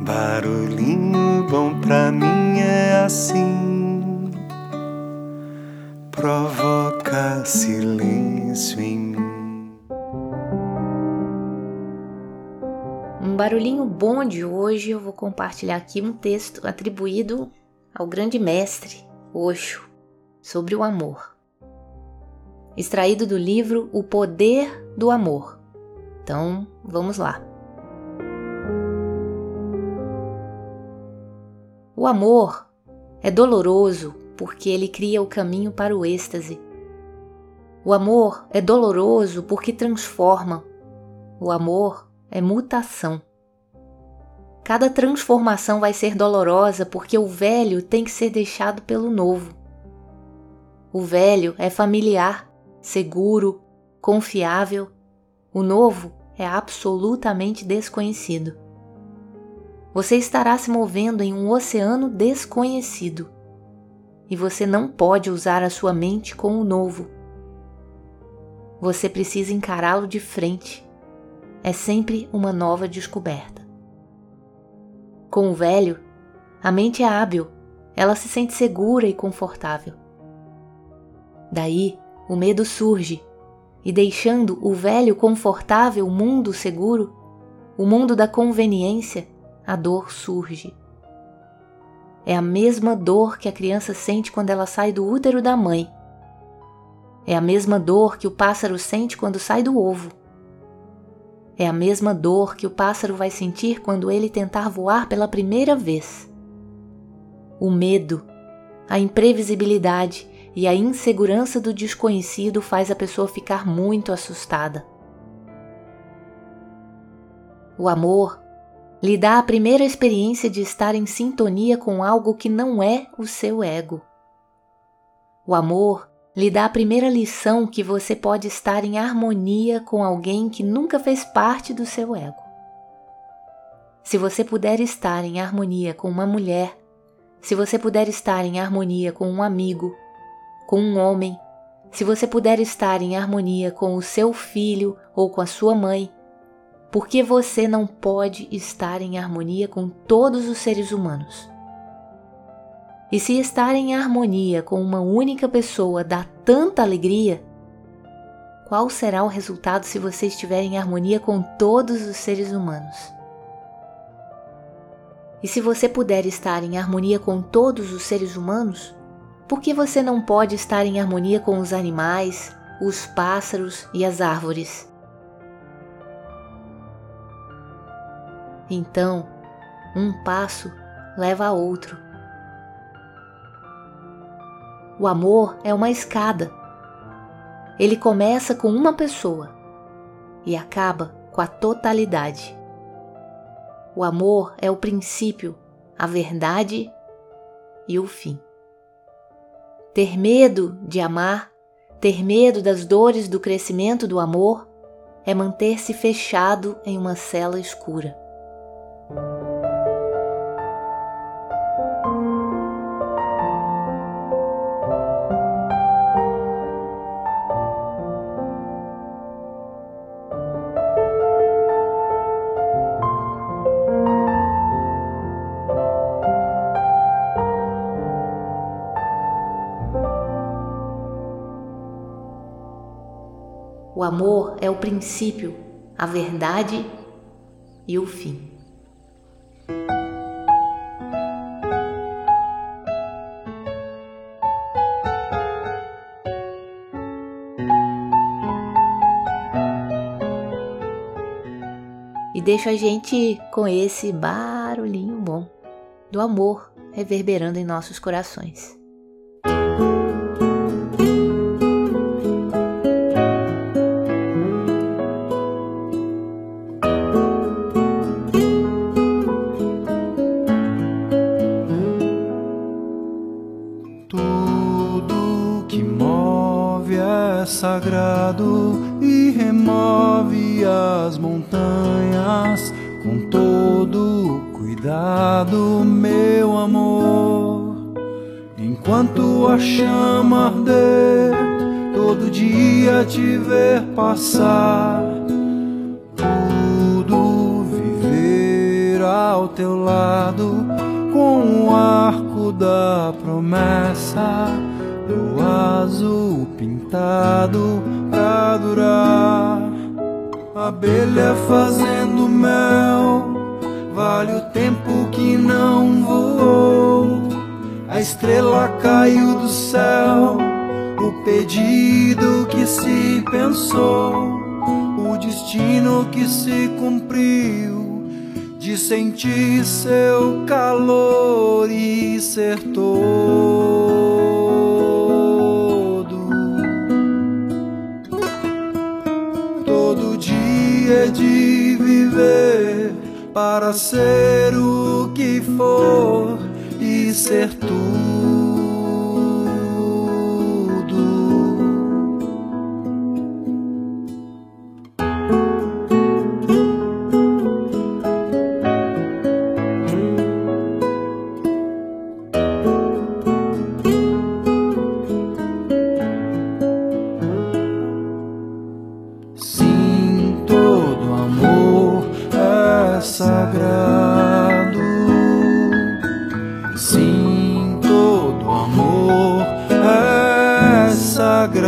Barulhinho bom pra mim é assim, provoca silêncio em mim. Um barulhinho bom de hoje eu vou compartilhar aqui um texto atribuído ao grande mestre Osho sobre o amor. Extraído do livro O Poder do Amor. Então, vamos lá. O amor é doloroso porque ele cria o caminho para o êxtase. O amor é doloroso porque transforma. O amor é mutação. Cada transformação vai ser dolorosa porque o velho tem que ser deixado pelo novo. O velho é familiar, seguro, confiável. O novo é absolutamente desconhecido você estará se movendo em um oceano desconhecido e você não pode usar a sua mente com o novo. Você precisa encará-lo de frente. É sempre uma nova descoberta. Com o velho, a mente é hábil, ela se sente segura e confortável. Daí, o medo surge, e deixando o velho confortável mundo seguro, o mundo da conveniência, a dor surge. É a mesma dor que a criança sente quando ela sai do útero da mãe. É a mesma dor que o pássaro sente quando sai do ovo. É a mesma dor que o pássaro vai sentir quando ele tentar voar pela primeira vez. O medo, a imprevisibilidade e a insegurança do desconhecido faz a pessoa ficar muito assustada. O amor lhe dá a primeira experiência de estar em sintonia com algo que não é o seu ego. O amor lhe dá a primeira lição que você pode estar em harmonia com alguém que nunca fez parte do seu ego. Se você puder estar em harmonia com uma mulher, se você puder estar em harmonia com um amigo, com um homem, se você puder estar em harmonia com o seu filho ou com a sua mãe, porque você não pode estar em harmonia com todos os seres humanos. E se estar em harmonia com uma única pessoa dá tanta alegria, qual será o resultado se você estiver em harmonia com todos os seres humanos? E se você puder estar em harmonia com todos os seres humanos, por que você não pode estar em harmonia com os animais, os pássaros e as árvores? Então, um passo leva a outro. O amor é uma escada. Ele começa com uma pessoa e acaba com a totalidade. O amor é o princípio, a verdade e o fim. Ter medo de amar, ter medo das dores do crescimento do amor, é manter-se fechado em uma cela escura. O amor é o princípio, a verdade e o fim. E deixa a gente com esse barulhinho bom do amor reverberando em nossos corações. Sagrado e remove as montanhas com todo cuidado, meu amor. Enquanto a chama arder, todo dia te ver passar, tudo viver ao teu lado com o arco da promessa do azul pintado pra durar. Abelha fazendo mel, vale o tempo que não voou. A estrela caiu do céu, o pedido que se pensou, o destino que se cumpriu de sentir seu calor e ser todo. Dia de viver para ser o que for e ser tudo. Sim,